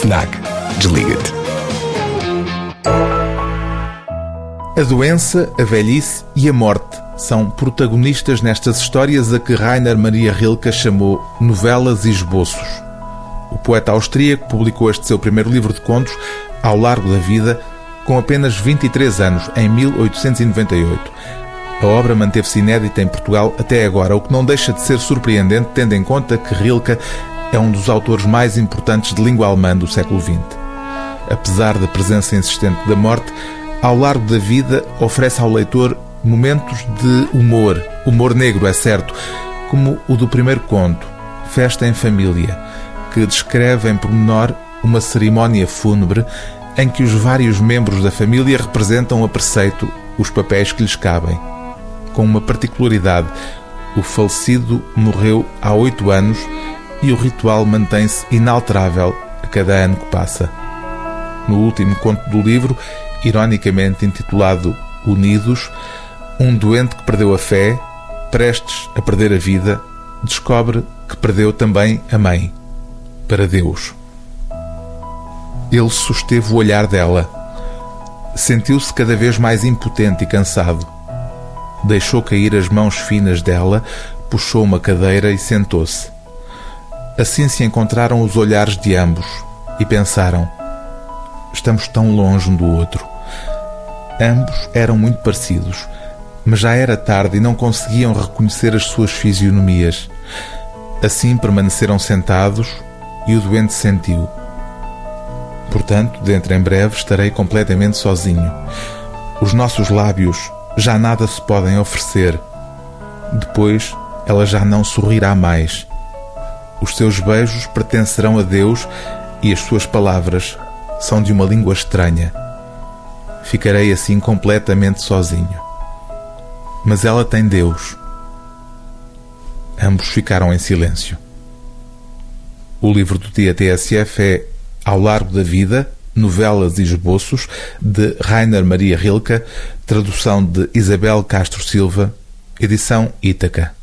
FNAC. Desliga-te. A doença, a velhice e a morte são protagonistas nestas histórias a que Rainer Maria Rilke chamou novelas e esboços. O poeta austríaco publicou este seu primeiro livro de contos ao largo da vida, com apenas 23 anos, em 1898. A obra manteve-se inédita em Portugal até agora, o que não deixa de ser surpreendente, tendo em conta que Rilke é um dos autores mais importantes de língua alemã do século XX. Apesar da presença insistente da morte, ao largo da vida oferece ao leitor momentos de humor, humor negro, é certo, como o do primeiro conto, Festa em Família, que descreve em pormenor uma cerimónia fúnebre em que os vários membros da família representam a preceito os papéis que lhes cabem. Com uma particularidade, o falecido morreu há oito anos e o ritual mantém-se inalterável a cada ano que passa. No último conto do livro, ironicamente intitulado Unidos, um doente que perdeu a fé, prestes a perder a vida, descobre que perdeu também a mãe, para Deus. Ele susteve o olhar dela. Sentiu-se cada vez mais impotente e cansado. Deixou cair as mãos finas dela, puxou uma cadeira e sentou-se. Assim se encontraram os olhares de ambos e pensaram: estamos tão longe um do outro. Ambos eram muito parecidos, mas já era tarde e não conseguiam reconhecer as suas fisionomias. Assim permaneceram sentados e o doente sentiu. Portanto, dentro em breve estarei completamente sozinho. Os nossos lábios já nada se podem oferecer. Depois ela já não sorrirá mais. Os seus beijos pertencerão a Deus e as suas palavras são de uma língua estranha. Ficarei assim completamente sozinho. Mas ela tem Deus. Ambos ficaram em silêncio. O livro do dia TSF é Ao Largo da Vida, Novelas e Esboços, de Rainer Maria Rilke, tradução de Isabel Castro Silva, edição Ítaca.